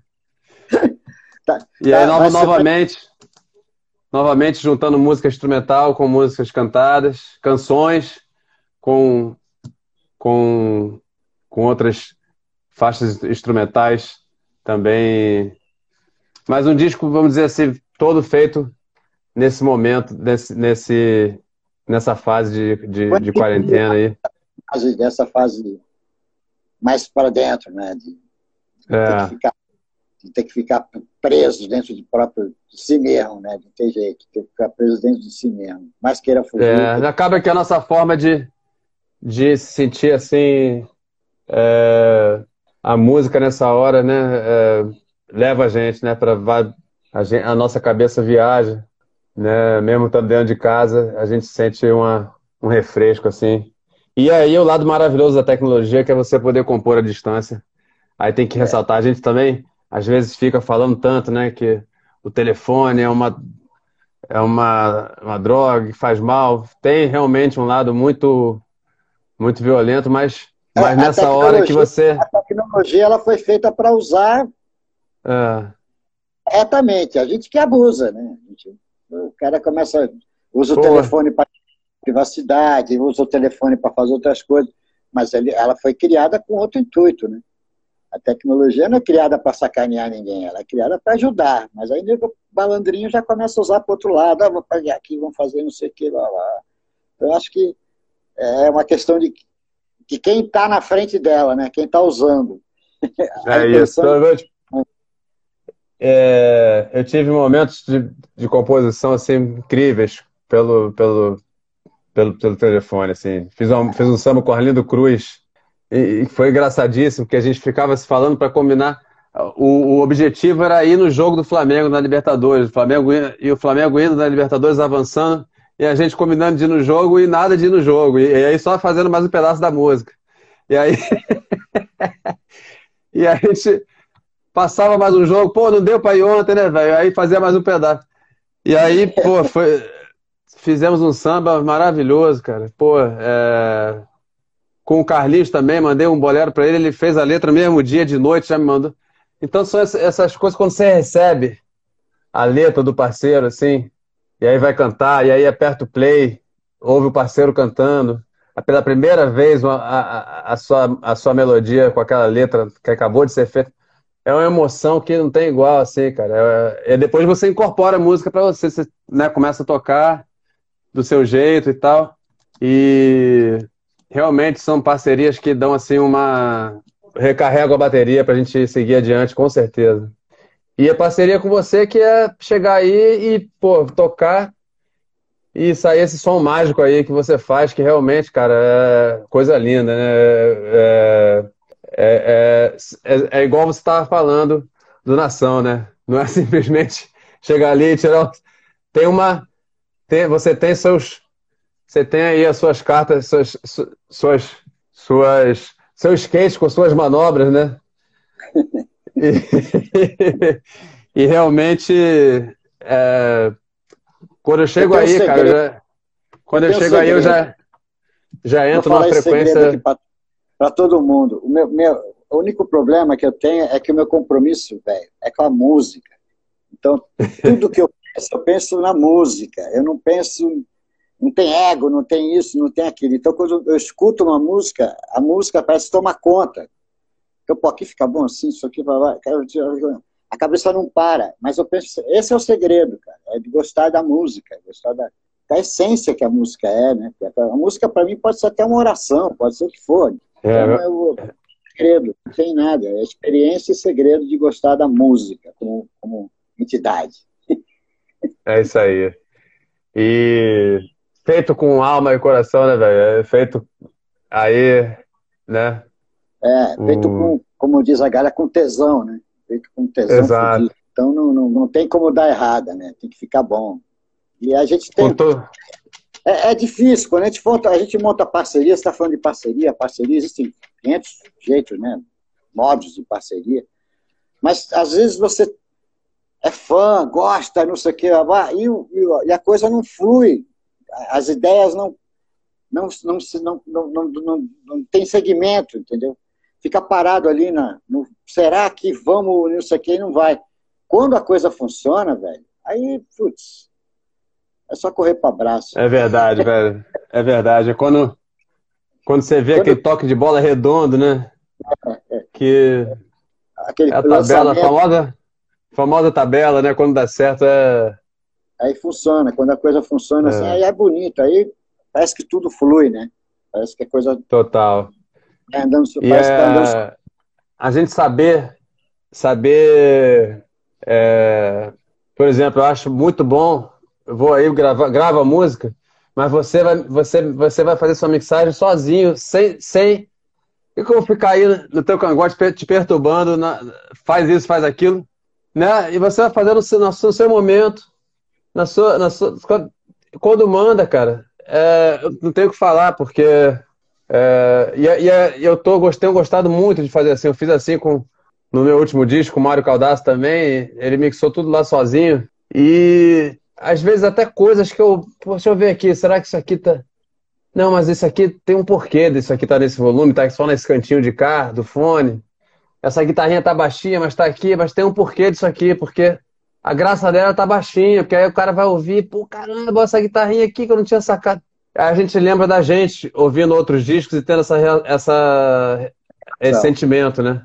tá, e aí, tá, novamente, novamente juntando música instrumental com músicas cantadas, canções com, com, com outras faixas instrumentais também. Mas um disco, vamos dizer assim, todo feito nesse momento, nesse, nesse, nessa fase de, de, de quarentena aí. Dessa fase mais para dentro, né? De, de, é. ter ficar, de, ter que ficar, preso dentro de próprio de si mesmo, né? De ter jeito, ter que ficar preso dentro de si mesmo. Mas queira fugir. É, ter... Acaba que a nossa forma de, de se sentir assim. É a música nessa hora, né, é, leva a gente, né, para a, a, nossa cabeça viaja, né, mesmo estando dentro de casa, a gente sente uma, um refresco assim. E aí o lado maravilhoso da tecnologia que é você poder compor à distância. Aí tem que é. ressaltar, a gente também às vezes fica falando tanto, né, que o telefone é uma é uma, uma droga que faz mal. Tem realmente um lado muito muito violento, mas mas a nessa hora que você. A tecnologia ela foi feita para usar é. corretamente. A gente que abusa, né? Gente, o cara começa. Usa o telefone para privacidade, usa o telefone para fazer outras coisas. Mas ele, ela foi criada com outro intuito, né? A tecnologia não é criada para sacanear ninguém, ela é criada para ajudar. Mas aí o balandrinho já começa a usar para outro lado, ah, vou pegar aqui, vamos fazer não sei o que, lá, lá. Então, eu acho que é uma questão de de quem está na frente dela, né? Quem está usando. *laughs* É isso. É, eu tive momentos de, de composição assim incríveis pelo, pelo, pelo, pelo telefone. Assim. Fiz, um, fiz um samba com Arlindo Cruz e foi engraçadíssimo, porque a gente ficava se falando para combinar. O, o, objetivo era ir no jogo do Flamengo na Libertadores. O Flamengo, e o Flamengo indo na Libertadores avançando, e a gente combinando de ir no jogo e nada de ir no jogo. E, e aí só fazendo mais um pedaço da música. E aí. *laughs* e a gente passava mais um jogo, pô, não deu para ir ontem, né, velho? Aí fazia mais um pedaço. E aí, pô, foi. Fizemos um samba maravilhoso, cara. Pô, é com o Carlinhos também, mandei um bolero para ele, ele fez a letra mesmo dia, de noite, já me mandou. Então são essas coisas quando você recebe a letra do parceiro, assim, e aí vai cantar, e aí aperta o play, ouve o parceiro cantando, pela primeira vez a, a, a, sua, a sua melodia com aquela letra que acabou de ser feita, é uma emoção que não tem igual, assim, cara. É, é depois você incorpora a música para você, você né, começa a tocar do seu jeito e tal. E realmente são parcerias que dão assim uma. recarrega a bateria para a gente seguir adiante, com certeza. E a parceria com você que é chegar aí e, pô, tocar e sair esse som mágico aí que você faz, que realmente, cara, é coisa linda, né? É, é, é, é igual você estava falando do Nação, né? Não é *laughs* simplesmente chegar ali e tirar. Tem uma. Tem, você tem seus você tem aí as suas cartas, suas, suas, suas, seu skate com suas manobras, né? *laughs* E, *laughs* e realmente, é, quando eu chego eu aí, cara, já, quando eu, eu chego aí, eu já, já entro numa frequência. Para todo mundo. O, meu, meu, o único problema que eu tenho é que o meu compromisso, velho, é com a música. Então, tudo que eu penso, eu penso na música. Eu não penso não tem ego, não tem isso, não tem aquilo. Então, quando eu escuto uma música, a música parece tomar conta. Então, pô, aqui fica bom assim, isso aqui vai. A cabeça não para. Mas eu penso, esse é o segredo, cara, é de gostar da música, gostar da, da essência que a música é, né? A música, para mim, pode ser até uma oração, pode ser o que for. É, então, é o segredo, não tem nada. É experiência e segredo de gostar da música como, como entidade. É isso aí. E feito com alma e coração, né, velho? É feito aí, né? É, feito com, como diz a galera, com tesão, né? Feito com tesão. Exato. Fudido. Então não, não, não tem como dar errada, né? Tem que ficar bom. E a gente tem. É, é, difícil, quando a gente, monta, a gente monta parceria, você está falando de parceria, parceria, existem 500 jeitos, né? Modos de parceria. Mas às vezes você é fã, gosta, não sei o quê, e, e a coisa não flui as ideias não não, não, não, não, não, não, tem segmento, entendeu? Fica parado ali na. No, será que vamos, não sei o que, não vai. Quando a coisa funciona, velho, aí, putz, é só correr para abraço. É verdade, velho. É verdade. É quando, quando você vê quando... aquele toque de bola redondo, né? É, é. Que. Aquele é a tabela, a famosa, famosa tabela, né? Quando dá certo é aí funciona. Quando a coisa funciona assim, é. assim, aí é bonito. Aí parece que tudo flui, né? Parece que a coisa. Total. É andando, e parece é... que tá andando... A gente saber. Saber. É... Por exemplo, eu acho muito bom. Vou aí gravar grava música, mas você vai, você, você vai fazer sua mixagem sozinho, sem. sem... E como ficar aí no teu cangote te perturbando, na, faz isso, faz aquilo, né? E você vai fazer no seu, no seu momento, na sua, na sua, quando manda, cara, é, eu não tenho o que falar, porque. É, e, e, e, eu tô, tenho gostado muito de fazer assim. Eu fiz assim com, no meu último disco, o Mário Caldaço também. Ele mixou tudo lá sozinho. E às vezes até coisas que eu. Deixa eu ver aqui, será que isso aqui tá. Não, mas isso aqui tem um porquê disso aqui tá nesse volume, tá só nesse cantinho de cá, do fone. Essa guitarrinha tá baixinha, mas tá aqui, mas tem um porquê disso aqui, porque a graça dela tá baixinha, porque aí o cara vai ouvir, pô, caramba, essa guitarrinha aqui que eu não tinha sacado. Aí a gente lembra da gente ouvindo outros discos e tendo essa, essa, esse sentimento, né?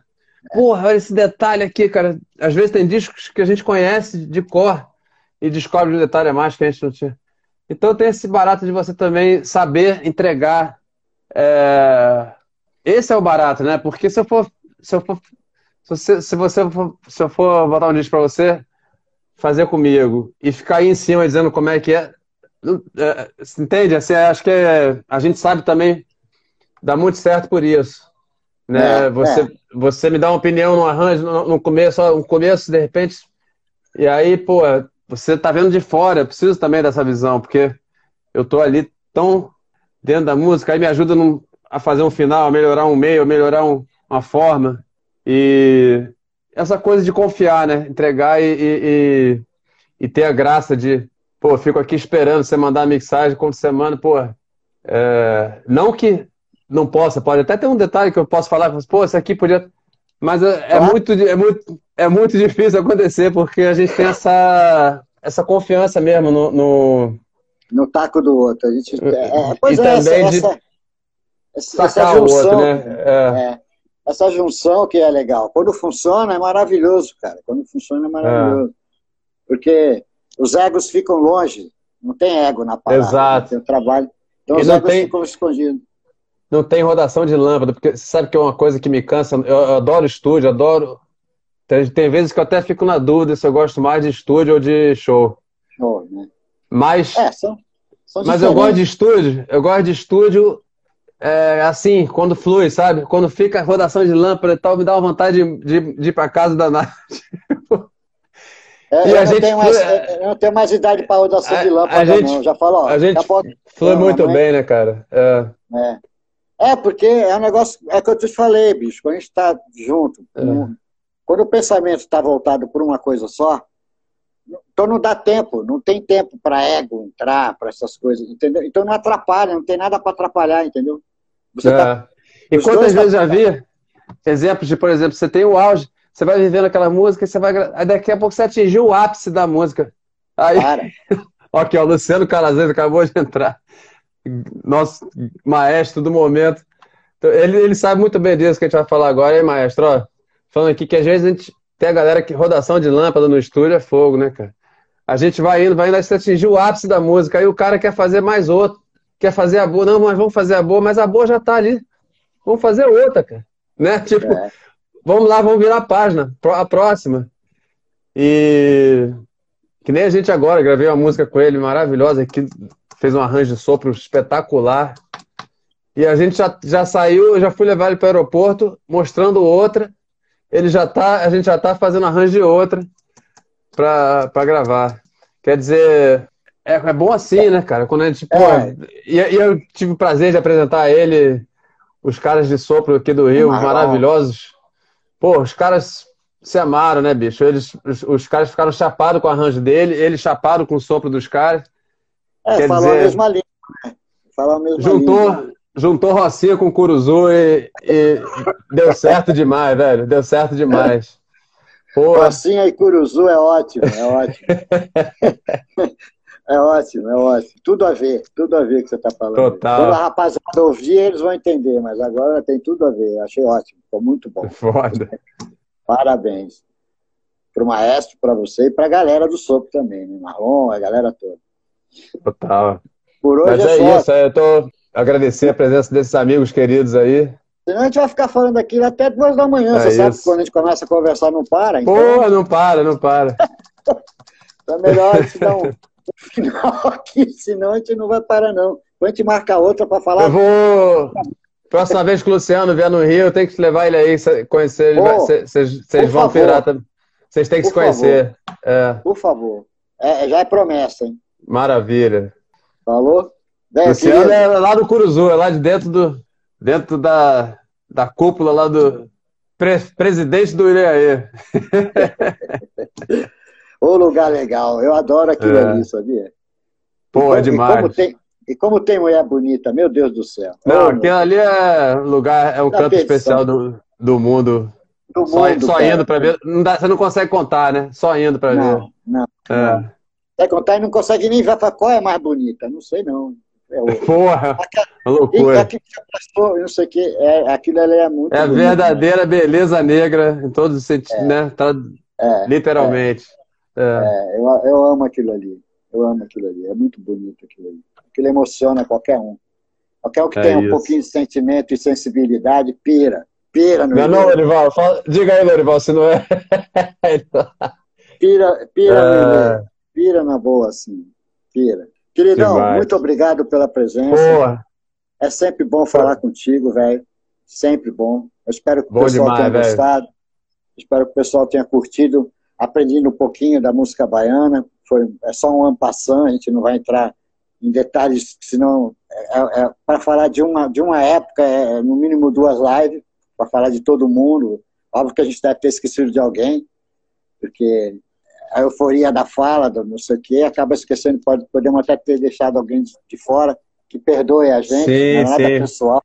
Porra, olha esse detalhe aqui, cara. Às vezes tem discos que a gente conhece de cor e descobre um detalhe a mais que a gente não tinha. Então tem esse barato de você também saber entregar. É... Esse é o barato, né? Porque se eu for. Se, eu for, se, você, se, você for, se eu for botar um disco para você, fazer comigo e ficar aí em cima dizendo como é que é. é entende? Assim, acho que é, a gente sabe também, dá muito certo por isso. Né? É, você, é. você me dá uma opinião no arranjo, no, no começo, no começo, de repente. E aí, pô, você tá vendo de fora, eu preciso também dessa visão, porque eu tô ali tão dentro da música, aí me ajuda a fazer um final, a melhorar um meio, a melhorar um, uma forma. E essa coisa de confiar, né? Entregar e, e, e, ter a graça de, pô, fico aqui esperando você mandar a mixagem quando você manda, pô. É, não que não possa, pode até ter um detalhe que eu posso falar, pô, isso aqui podia. Mas é, é muito, é, muito, é muito difícil acontecer, porque a gente tem essa, essa confiança mesmo no, no... no taco do outro. A gente, é, é pois e é, também essa, de essa, essa junção, o outro, né? É. é. essa junção que é legal. Quando funciona, é maravilhoso, cara. Quando funciona, é maravilhoso. Porque os egos ficam longe. Não tem ego na parada. Exato. Tem o trabalho. Então e os egos tem... ficam escondidos não tem rodação de lâmpada, porque você sabe que é uma coisa que me cansa. Eu, eu adoro estúdio, adoro. Tem, tem, vezes que eu até fico na dúvida se eu gosto mais de estúdio ou de show. Show, né? Mas, é, são, são mas eu gosto de estúdio, eu gosto de estúdio é, assim, quando flui, sabe? Quando fica a rodação de lâmpada e tal, me dá uma vontade de, de, de ir pra casa da Nath. É, e eu, a não gente mais, eu não tenho mais idade para rodação a, de lâmpada, gente, não. Já falou. A gente pode... flui muito bem, né, cara? É. é. É, porque é um negócio, é o que eu te falei, bicho, quando a gente está junto, é. Quando o pensamento está voltado por uma coisa só, então não dá tempo, não tem tempo para ego entrar, para essas coisas, entendeu? Então não atrapalha, não tem nada para atrapalhar, entendeu? Você é. tá, e quantas vezes já vi exemplos de, por exemplo, você tem o auge, você vai vivendo aquela música, você vai, aí daqui a pouco você atingiu o ápice da música. Aí, *laughs* aqui, ó, o Luciano Calazans acabou de entrar nosso maestro do momento. Então, ele, ele sabe muito bem disso que a gente vai falar agora, hein, maestro? Ó, falando aqui que às vezes a gente tem a galera que rodação de lâmpada no estúdio é fogo, né, cara? A gente vai indo, vai indo, até atingir o ápice da música, aí o cara quer fazer mais outro, quer fazer a boa, não, mas vamos fazer a boa, mas a boa já tá ali. Vamos fazer outra, cara. Né? *laughs* Tipo, é. vamos lá, vamos virar a página, a próxima. E que nem a gente agora, gravei uma música com ele maravilhosa, que fez um arranjo de sopro espetacular. E a gente já, já saiu, eu já fui levar ele para o aeroporto, mostrando outra. Ele já tá, a gente já tá fazendo arranjo de outra para gravar. Quer dizer, é, é, bom assim, né, cara? Quando a gente, pô, é. e, e, eu tive o prazer de apresentar a ele, os caras de sopro aqui do Rio, maravilhosos. Pô, os caras se amaram, né, bicho? Eles, os, os caras ficaram chapados com o arranjo dele, eles chaparam com o sopro dos caras. É, Quer falou dizer, a mesma língua, né? Falou a mesma juntou, língua. Juntou Rocinha com Curuzu e, e deu certo demais, velho. Deu certo demais. Rocinha e Curuzu é ótimo, é ótimo. *laughs* é ótimo, é ótimo. Tudo a ver, tudo a ver que você está falando. Total. Quando a rapaziada ouvir, eles vão entender, mas agora tem tudo a ver. Achei ótimo, ficou muito bom. Foda. Parabéns. Para o maestro, para você e para a galera do Soco também, né? Marrom, a galera toda. Total. Por hoje Mas é, é isso, eu tô agradecer a presença desses amigos queridos aí. Senão a gente vai ficar falando aqui até duas da manhã, é você isso. sabe que quando a gente começa a conversar não para. Então... Pô, não para, não para. *laughs* então é melhor a gente dar um final aqui, senão a gente não vai parar não. Depois a gente marca outra para falar. Eu vou... Próxima vez que o Luciano vier no Rio, eu tenho que levar ele aí, conhecer. Vocês vão pirar também. Vocês têm que se conhecer. É. Por favor. É, já é promessa, hein? Maravilha. Falou? Bem, Luciano queria... é lá do Curuzu, é lá de dentro do dentro da, da cúpula lá do pre, presidente do Ireaê. *laughs* Ô lugar legal, eu adoro aquilo é. ali, sabia? Pô, é demais. E como, tem, e como tem mulher bonita, meu Deus do céu. Não, aquilo ali é lugar, é um canto especial do, do mundo. Do só, mundo, só indo para ver. Não dá, você não consegue contar, né? Só indo para ver. Não, não. É. Quer contar e não consegue nem ver qual é mais bonita. Não sei, não. É Porra, loucura. Aquilo passou, não sei o que, é, aquilo ali é muito. É a verdadeira beleza negra em todos os sentidos, é, né? Tá, é, literalmente. É. é, eu, eu amo aquilo ali. Eu amo aquilo ali. É muito bonito aquilo ali. Aquilo emociona qualquer um. Qualquer um que é tenha isso. um pouquinho de sentimento e sensibilidade, pira. Pira no Não, não, Lorival. Fala, diga aí, Lorival, se não é. *laughs* pira, pira, é... Pira na boa, assim. Pira. Queridão, muito obrigado pela presença. Boa. É sempre bom falar contigo, velho. Sempre bom. Eu espero que o Bom pessoal demais, tenha velho. gostado. Espero que o pessoal tenha curtido, aprendido um pouquinho da música baiana. Foi, é só um ampassão, a gente não vai entrar em detalhes, senão é, é, é para falar de uma, de uma época, é, é no mínimo duas lives, para falar de todo mundo. Óbvio que a gente deve ter esquecido de alguém, porque a euforia da fala, do não sei o quê, acaba esquecendo, pode, podemos até ter deixado alguém de, fora, que perdoe a gente, sim, não é nada sim. pessoal,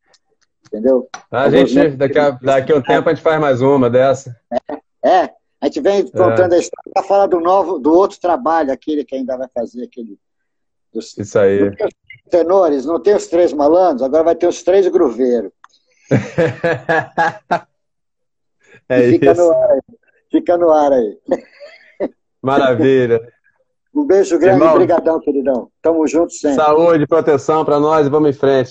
entendeu? A gente, daqui a, daqui a um tempo a gente faz mais uma dessa. É, é a gente vem contando é. a história para falar do novo, do outro trabalho, aquele que ainda vai fazer, aquele... Dos, Isso aí. tenores, não tem os três malandros, agora vai ter os três gruveiros. *laughs* é fica isso. No ar aí. Fica no ar aí. Maravilha. Um beijo grande, Irmão, brigadão, queridão. Tamo junto sempre. Saúde, proteção para nós e vamos em frente.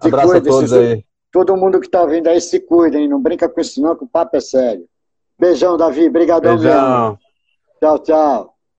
Se Abraço cuide, a todos se, aí. Todo mundo que tá ouvindo aí se cuida, hein? Não brinca com isso não, que o papo é sério. Beijão, Davi. Brigadão Beijão. mesmo. Tchau, tchau.